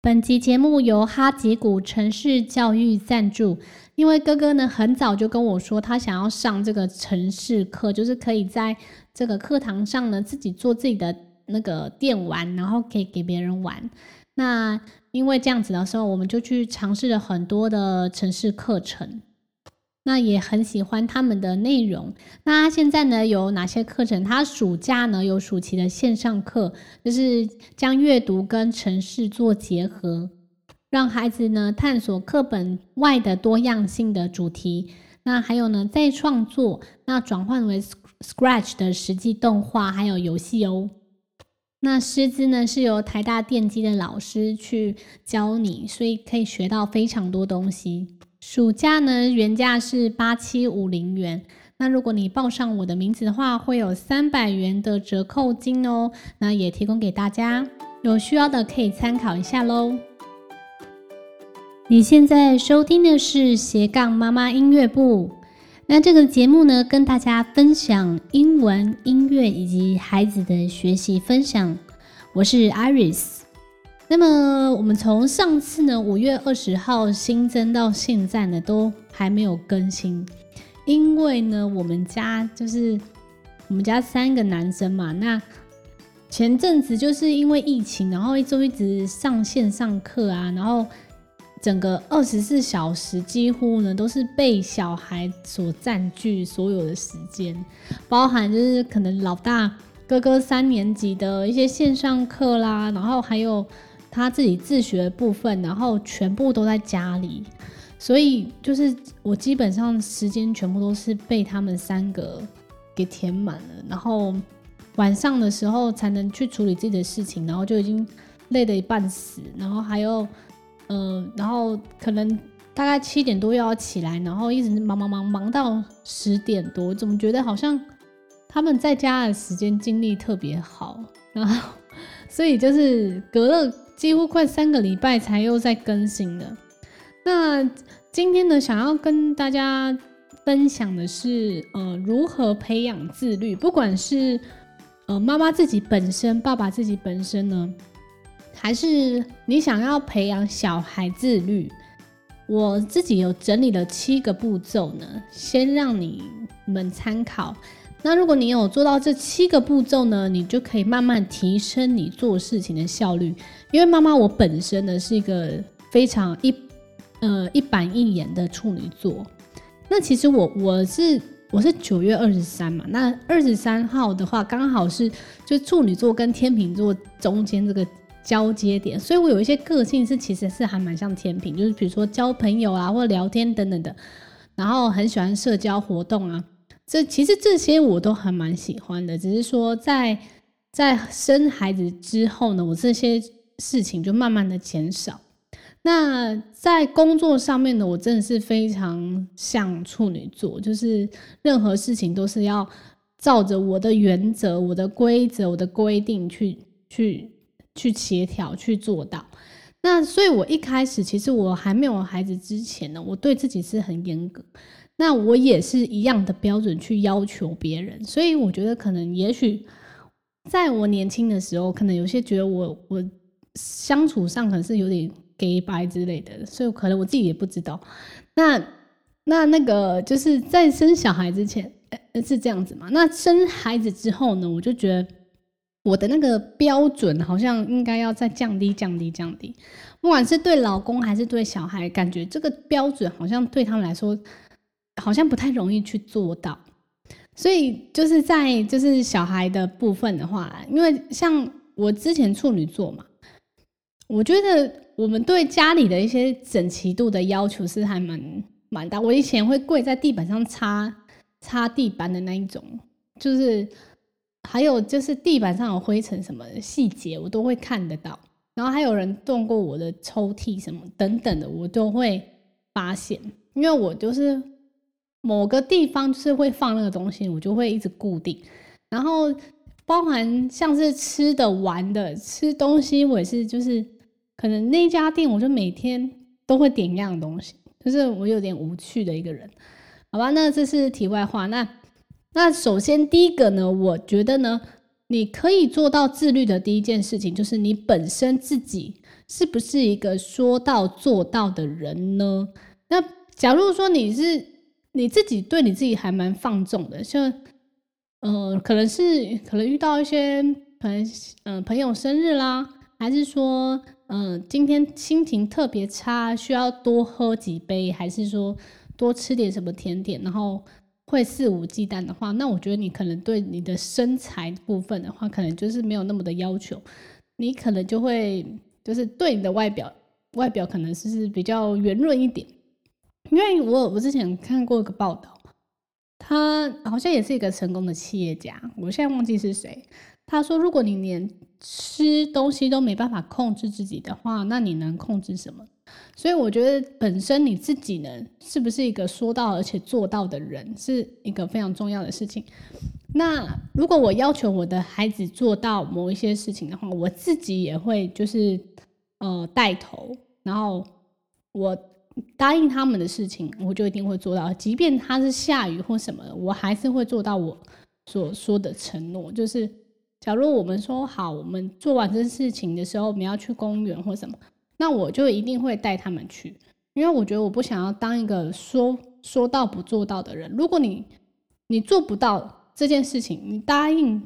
本集节目由哈吉谷城市教育赞助。因为哥哥呢很早就跟我说，他想要上这个城市课，就是可以在这个课堂上呢自己做自己的那个电玩，然后可以给别人玩。那因为这样子的时候，我们就去尝试了很多的城市课程。那也很喜欢他们的内容。那现在呢有哪些课程？他暑假呢有暑期的线上课，就是将阅读跟程式做结合，让孩子呢探索课本外的多样性的主题。那还有呢再创作，那转换为 Scratch 的实际动画还有游戏哦。那师资呢是由台大电机的老师去教你，所以可以学到非常多东西。暑假呢，原价是八七五零元。那如果你报上我的名字的话，会有三百元的折扣金哦。那也提供给大家，有需要的可以参考一下喽。你现在收听的是斜杠妈妈音乐部。那这个节目呢，跟大家分享英文、音乐以及孩子的学习分享。我是 Iris。那么我们从上次呢五月二十号新增到现在呢都还没有更新，因为呢我们家就是我们家三个男生嘛，那前阵子就是因为疫情，然后一周一直上线上课啊，然后整个二十四小时几乎呢都是被小孩所占据所有的时间，包含就是可能老大哥哥三年级的一些线上课啦，然后还有。他自己自学的部分，然后全部都在家里，所以就是我基本上时间全部都是被他们三个给填满了，然后晚上的时候才能去处理自己的事情，然后就已经累得一半死，然后还有，嗯、然后可能大概七点多又要起来，然后一直忙忙忙忙到十点多，怎么觉得好像他们在家的时间精力特别好，然后所以就是隔了。几乎快三个礼拜才又在更新的。那今天呢，想要跟大家分享的是，呃，如何培养自律。不管是呃妈妈自己本身，爸爸自己本身呢，还是你想要培养小孩自律，我自己有整理了七个步骤呢，先让你们参考。那如果你有做到这七个步骤呢，你就可以慢慢提升你做事情的效率。因为妈妈我本身呢是一个非常一呃一板一眼的处女座。那其实我我是我是九月二十三嘛，那二十三号的话刚好是就处女座跟天秤座中间这个交接点，所以我有一些个性是其实是还蛮像天秤，就是比如说交朋友啊或聊天等等的，然后很喜欢社交活动啊。这其实这些我都还蛮喜欢的，只是说在在生孩子之后呢，我这些事情就慢慢的减少。那在工作上面呢，我真的是非常像处女座，就是任何事情都是要照着我的原则、我的规则、我的规定去去去协调去做到。那所以，我一开始其实我还没有孩子之前呢，我对自己是很严格。那我也是一样的标准去要求别人，所以我觉得可能也许在我年轻的时候，可能有些觉得我我相处上可能是有点假掰之类的，所以可能我自己也不知道。那那那个就是在生小孩之前，是这样子嘛？那生孩子之后呢，我就觉得我的那个标准好像应该要再降低降低降低，不管是对老公还是对小孩，感觉这个标准好像对他们来说。好像不太容易去做到，所以就是在就是小孩的部分的话，因为像我之前处女座嘛，我觉得我们对家里的一些整齐度的要求是还蛮蛮大。我以前会跪在地板上擦擦地板的那一种，就是还有就是地板上有灰尘什么的细节，我都会看得到。然后还有人动过我的抽屉什么等等的，我都会发现，因为我就是。某个地方就是会放那个东西，我就会一直固定。然后包含像是吃的、玩的、吃东西，我也是就是可能那家店，我就每天都会点一样东西，就是我有点无趣的一个人，好吧？那这是题外话。那那首先第一个呢，我觉得呢，你可以做到自律的第一件事情，就是你本身自己是不是一个说到做到的人呢？那假如说你是你自己对你自己还蛮放纵的，像呃，可能是可能遇到一些朋呃朋友生日啦，还是说呃今天心情特别差，需要多喝几杯，还是说多吃点什么甜点，然后会肆无忌惮的话，那我觉得你可能对你的身材部分的话，可能就是没有那么的要求，你可能就会就是对你的外表外表可能是比较圆润一点。因为我我之前看过一个报道，他好像也是一个成功的企业家，我现在忘记是谁。他说，如果你连吃东西都没办法控制自己的话，那你能控制什么？所以我觉得本身你自己呢，是不是一个说到而且做到的人，是一个非常重要的事情。那如果我要求我的孩子做到某一些事情的话，我自己也会就是呃带头，然后我。答应他们的事情，我就一定会做到。即便他是下雨或什么，我还是会做到我所说的承诺。就是，假如我们说好，我们做完这事情的时候，我们要去公园或什么，那我就一定会带他们去。因为我觉得我不想要当一个说说到不做到的人。如果你你做不到这件事情，你答应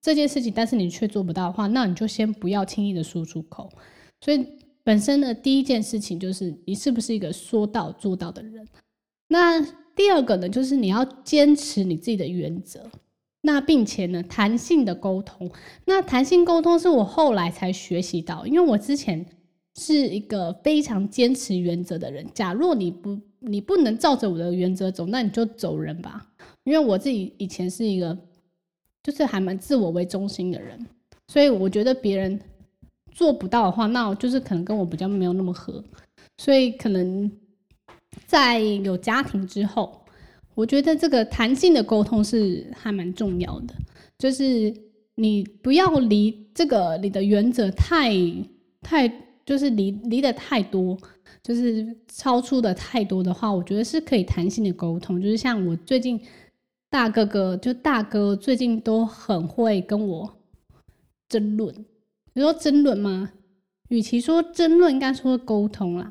这件事情，但是你却做不到的话，那你就先不要轻易的说出口。所以。本身的第一件事情就是你是不是一个说到做到的人。那第二个呢，就是你要坚持你自己的原则。那并且呢，弹性的沟通。那弹性沟通是我后来才学习到，因为我之前是一个非常坚持原则的人。假若你不你不能照着我的原则走，那你就走人吧。因为我自己以前是一个就是还蛮自我为中心的人，所以我觉得别人。做不到的话，那我就是可能跟我比较没有那么合，所以可能在有家庭之后，我觉得这个弹性的沟通是还蛮重要的。就是你不要离这个你的原则太太，就是离离得太多，就是超出的太多的话，我觉得是可以弹性的沟通。就是像我最近大哥哥，就大哥最近都很会跟我争论。你说争论吗？与其说争论，应该说沟通啦。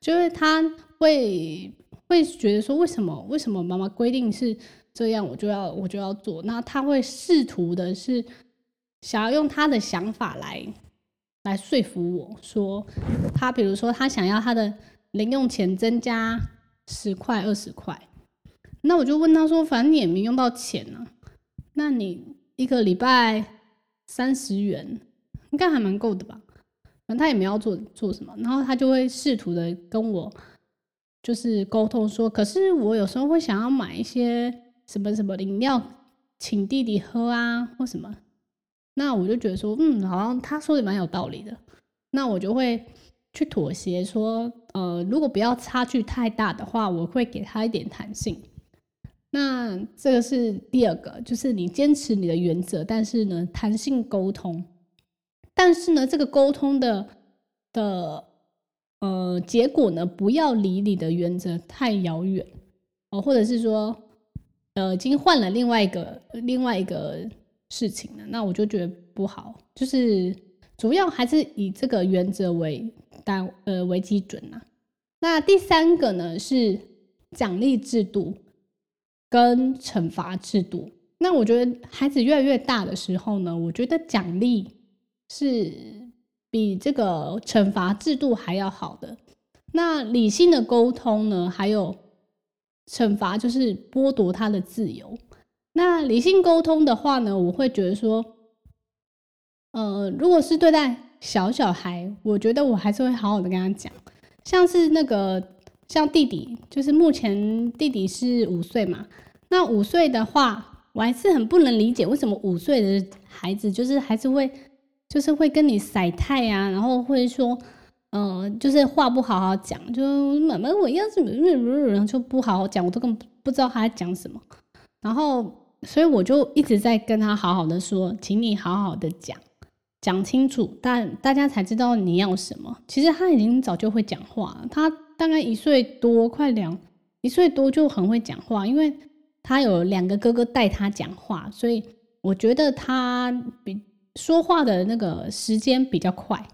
就是他会会觉得说，为什么为什么妈妈规定是这样，我就要我就要做。那他会试图的是想要用他的想法来来说服我说，他比如说他想要他的零用钱增加十块二十块，那我就问他说，反正你也没用到钱呢，那你一个礼拜三十元。应该还蛮够的吧，反正他也没要做做什么，然后他就会试图的跟我就是沟通说，可是我有时候会想要买一些什么什么饮料请弟弟喝啊或什么，那我就觉得说，嗯，好像他说的蛮有道理的，那我就会去妥协说，呃，如果不要差距太大的话，我会给他一点弹性。那这个是第二个，就是你坚持你的原则，但是呢，弹性沟通。但是呢，这个沟通的的呃结果呢，不要离你的原则太遥远哦，或者是说呃已经换了另外一个另外一个事情了，那我就觉得不好。就是主要还是以这个原则为单呃为基准呐。那第三个呢是奖励制度跟惩罚制度。那我觉得孩子越来越大的时候呢，我觉得奖励。是比这个惩罚制度还要好的。那理性的沟通呢？还有惩罚就是剥夺他的自由。那理性沟通的话呢，我会觉得说，呃，如果是对待小小孩，我觉得我还是会好好的跟他讲。像是那个像弟弟，就是目前弟弟是五岁嘛。那五岁的话，我还是很不能理解为什么五岁的孩子就是还是会。就是会跟你晒太呀，然后会说，嗯、呃，就是话不好好讲，就妈妈我要什么，然后就不好好讲，我都根本不知道他在讲什么。然后，所以我就一直在跟他好好的说，请你好好的讲，讲清楚，但大家才知道你要什么。其实他已经早就会讲话了，他大概一岁多，快两一岁多就很会讲话，因为他有两个哥哥带他讲话，所以我觉得他比。说话的那个时间比较快，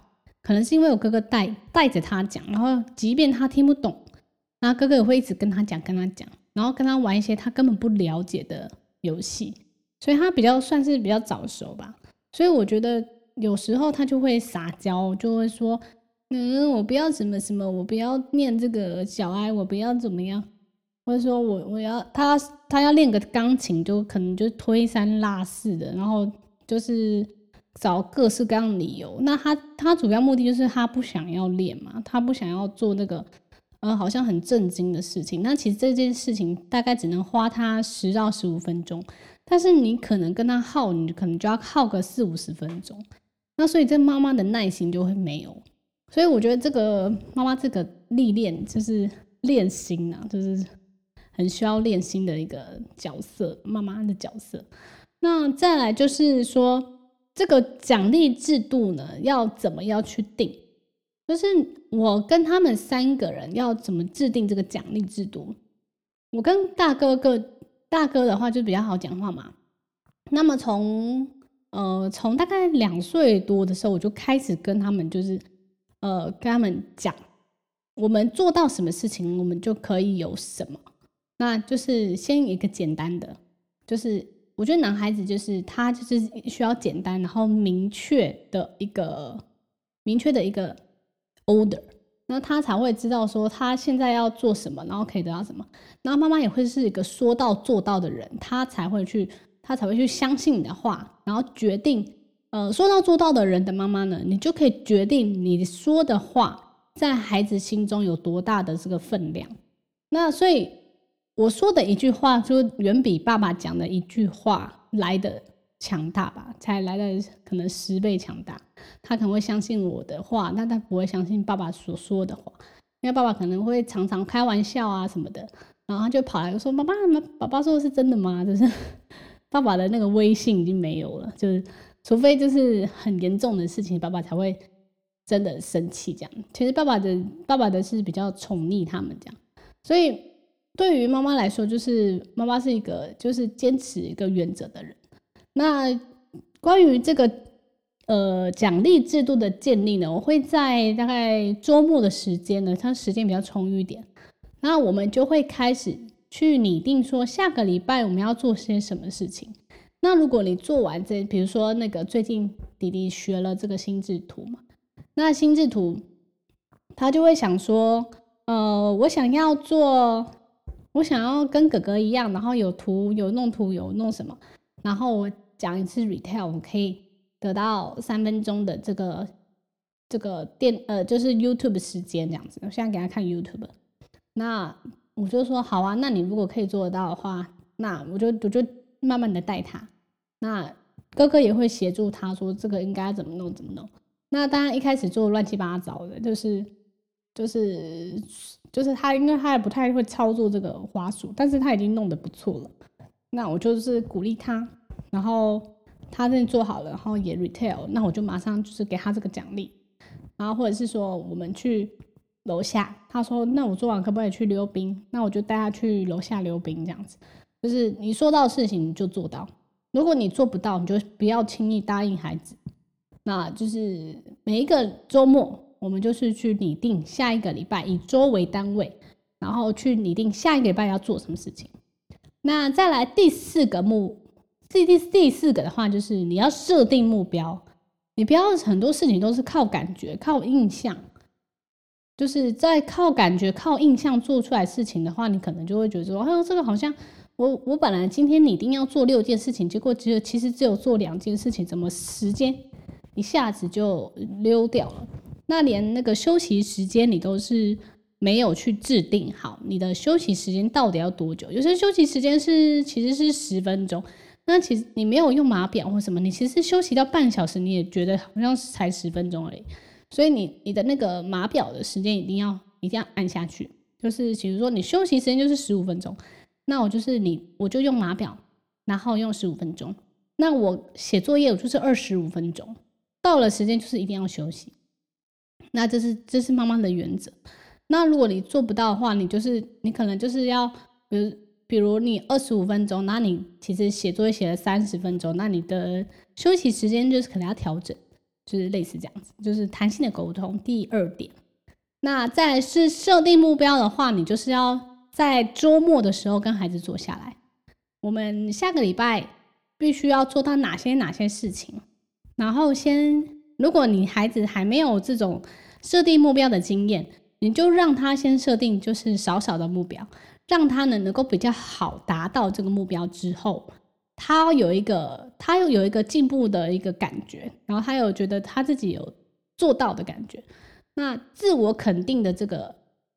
可能是因为我哥哥带带着他讲，然后即便他听不懂，然后哥哥也会一直跟他讲，跟他讲，然后跟他玩一些他根本不了解的游戏，所以他比较算是比较早熟吧。所以我觉得有时候他就会撒娇，就会说：“嗯，我不要什么什么，我不要念这个小爱，我不要怎么样。”或者说我我要他他要练个钢琴，就可能就推三落四的，然后就是。找各式各样的理由，那他他主要目的就是他不想要练嘛，他不想要做那个，呃，好像很正经的事情。那其实这件事情大概只能花他十到十五分钟，但是你可能跟他耗，你可能就要耗个四五十分钟。那所以这妈妈的耐心就会没有。所以我觉得这个妈妈这个历练就是练心啊，就是很需要练心的一个角色，妈妈的角色。那再来就是说。这个奖励制度呢，要怎么样去定？就是我跟他们三个人要怎么制定这个奖励制度？我跟大哥哥，大哥的话就比较好讲话嘛。那么从呃从大概两岁多的时候，我就开始跟他们就是呃跟他们讲，我们做到什么事情，我们就可以有什么。那就是先一个简单的，就是。我觉得男孩子就是他，就是需要简单然后明确的一个明确的一个 order，那他才会知道说他现在要做什么，然后可以得到什么。然后妈妈也会是一个说到做到的人，他才会去，他才会去相信你的话，然后决定。呃，说到做到的人的妈妈呢，你就可以决定你说的话在孩子心中有多大的这个分量。那所以。我说的一句话，就远比爸爸讲的一句话来的强大吧，才来的可能十倍强大。他可能会相信我的话，但他不会相信爸爸所说的话，因为爸爸可能会常常开玩笑啊什么的，然后他就跑来说：“爸爸，爸爸说的是真的吗？”就是 爸爸的那个威信已经没有了，就是除非就是很严重的事情，爸爸才会真的生气这样。其实爸爸的爸爸的是比较宠溺他们这样，所以。对于妈妈来说，就是妈妈是一个就是坚持一个原则的人。那关于这个呃奖励制度的建立呢，我会在大概周末的时间呢，它时间比较充裕一点，那我们就会开始去拟定说下个礼拜我们要做些什么事情。那如果你做完这，比如说那个最近弟弟学了这个心智图嘛，那心智图他就会想说，呃，我想要做。我想要跟哥哥一样，然后有图有弄图有弄什么，然后我讲一次 retell，我可以得到三分钟的这个这个电呃，就是 YouTube 时间这样子。我现在给他看 YouTube，那我就说好啊，那你如果可以做得到的话，那我就我就慢慢的带他。那哥哥也会协助他说这个应该怎么弄怎么弄。那当然一开始做乱七八糟的，就是就是。就是他，因为他也不太会操作这个滑鼠，但是他已经弄得不错了。那我就是鼓励他，然后他真的做好了，然后也 retail，那我就马上就是给他这个奖励。然后或者是说我们去楼下，他说那我做完可不可以去溜冰？那我就带他去楼下溜冰，这样子。就是你说到事情你就做到，如果你做不到，你就不要轻易答应孩子。那就是每一个周末。我们就是去拟定下一个礼拜，以周为单位，然后去拟定下一个礼拜要做什么事情。那再来第四个目，第第第四个的话，就是你要设定目标。你不要很多事情都是靠感觉、靠印象，就是在靠感觉、靠印象做出来事情的话，你可能就会觉得说，哎呦，这个好像我我本来今天拟定要做六件事情，结果只有其实只有做两件事情，怎么时间一下子就溜掉了？那连那个休息时间你都是没有去制定好，你的休息时间到底要多久？有些休息时间是其实是十分钟，那其实你没有用码表或什么，你其实休息到半小时，你也觉得好像才十分钟而已。所以你你的那个码表的时间一定要一定要按下去，就是比如说你休息时间就是十五分钟，那我就是你我就用码表，然后用十五分钟。那我写作业我就是二十五分钟，到了时间就是一定要休息。那这是这是妈妈的原则。那如果你做不到的话，你就是你可能就是要，比如比如你二十五分钟，那你其实写作业写了三十分钟，那你的休息时间就是可能要调整。就是类似这样子，就是弹性的沟通。第二点，那再是设定目标的话，你就是要在周末的时候跟孩子坐下来，我们下个礼拜必须要做到哪些哪些事情，然后先，如果你孩子还没有这种设定目标的经验，你就让他先设定就是少少的目标，让他呢能够比较好达到这个目标之后。他有一个，他又有一个进步的一个感觉，然后他有觉得他自己有做到的感觉，那自我肯定的这个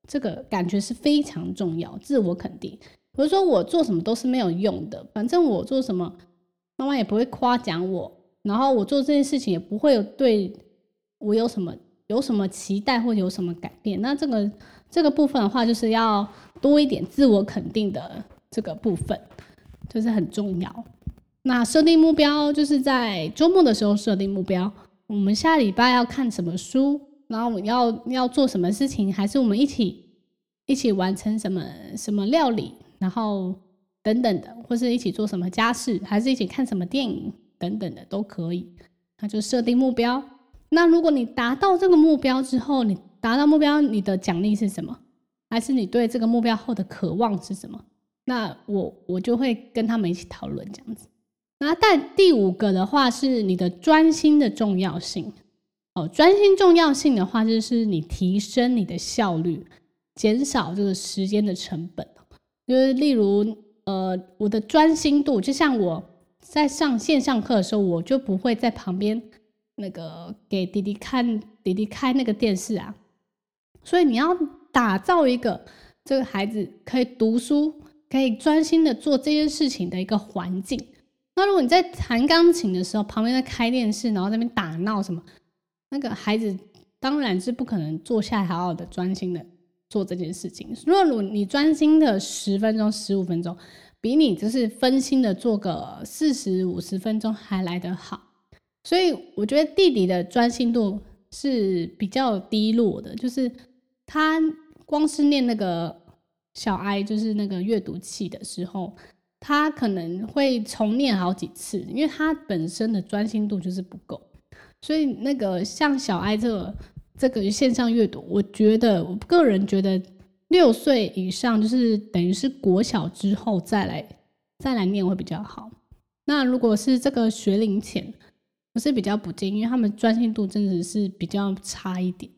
这个感觉是非常重要。自我肯定，比如说我做什么都是没有用的，反正我做什么，妈妈也不会夸奖我，然后我做这件事情也不会有对我有什么有什么期待或有什么改变。那这个这个部分的话，就是要多一点自我肯定的这个部分。就是很重要。那设定目标，就是在周末的时候设定目标。我们下礼拜要看什么书，然后我要要做什么事情，还是我们一起一起完成什么什么料理，然后等等的，或是一起做什么家事，还是一起看什么电影等等的都可以。那就设定目标。那如果你达到这个目标之后，你达到目标，你的奖励是什么？还是你对这个目标后的渴望是什么？那我我就会跟他们一起讨论这样子。那但第五个的话是你的专心的重要性哦，专心重要性的话就是你提升你的效率，减少这个时间的成本。就是例如呃，我的专心度，就像我在上线上课的时候，我就不会在旁边那个给弟弟看弟弟开那个电视啊。所以你要打造一个这个孩子可以读书。可以专心的做这件事情的一个环境。那如果你在弹钢琴的时候，旁边在开电视，然后在那边打闹什么，那个孩子当然是不可能坐下来好好的专心的做这件事情。如果你专心的十分钟、十五分钟，比你就是分心的做个四十五十分钟还来得好。所以我觉得弟弟的专心度是比较低落的，就是他光是念那个。小 I 就是那个阅读器的时候，他可能会重念好几次，因为他本身的专心度就是不够。所以那个像小 I 这个这个线上阅读，我觉得我个人觉得六岁以上就是等于是国小之后再来再来念会比较好。那如果是这个学龄前，我是比较不建议，因为他们专心度真的是比较差一点。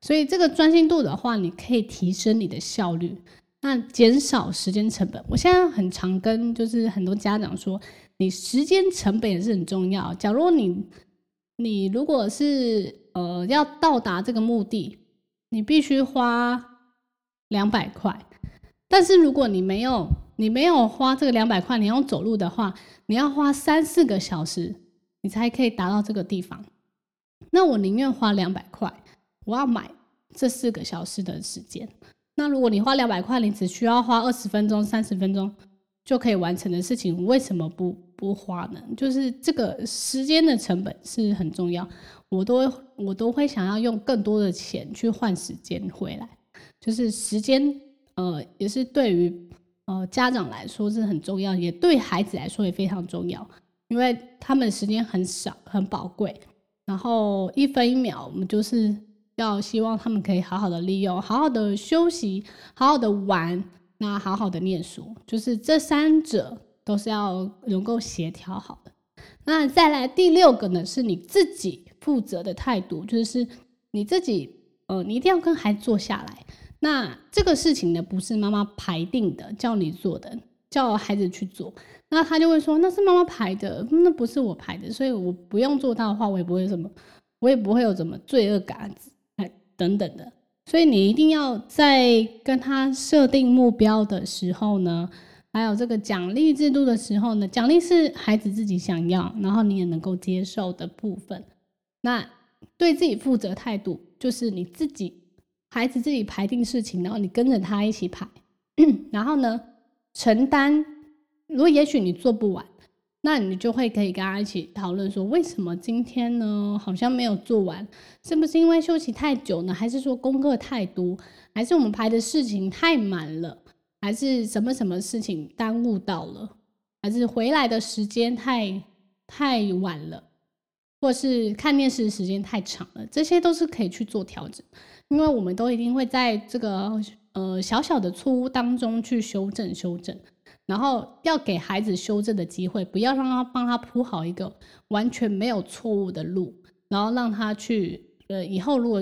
所以这个专心度的话，你可以提升你的效率。那减少时间成本，我现在很常跟就是很多家长说，你时间成本也是很重要。假如你你如果是呃要到达这个目的，你必须花两百块，但是如果你没有你没有花这个两百块，你要走路的话，你要花三四个小时，你才可以达到这个地方。那我宁愿花两百块，我要买这四个小时的时间。那如果你花两百块，你只需要花二十分钟、三十分钟就可以完成的事情，为什么不不花呢？就是这个时间的成本是很重要，我都我都会想要用更多的钱去换时间回来。就是时间，呃，也是对于呃家长来说是很重要，也对孩子来说也非常重要，因为他们时间很少，很宝贵，然后一分一秒，我们就是。要希望他们可以好好的利用，好好的休息，好好的玩，那好好的念书，就是这三者都是要能够协调好的。那再来第六个呢，是你自己负责的态度，就是你自己，呃，你一定要跟孩子坐下来。那这个事情呢，不是妈妈排定的，叫你做的，叫孩子去做，那他就会说那是妈妈排的，那不是我排的，所以我不用做到的话，我也不会什么，我也不会有什么罪恶感。哎等等的，所以你一定要在跟他设定目标的时候呢，还有这个奖励制度的时候呢，奖励是孩子自己想要，然后你也能够接受的部分。那对自己负责态度，就是你自己孩子自己排定事情，然后你跟着他一起排，然后呢，承担。如果也许你做不完。那你就会可以跟他一起讨论说，为什么今天呢好像没有做完？是不是因为休息太久呢？还是说功课太多？还是我们排的事情太满了？还是什么什么事情耽误到了？还是回来的时间太太晚了？或是看电视时间太长了，这些都是可以去做调整，因为我们都一定会在这个呃小小的错误当中去修正修正，然后要给孩子修正的机会，不要让他帮他铺好一个完全没有错误的路，然后让他去呃以后如果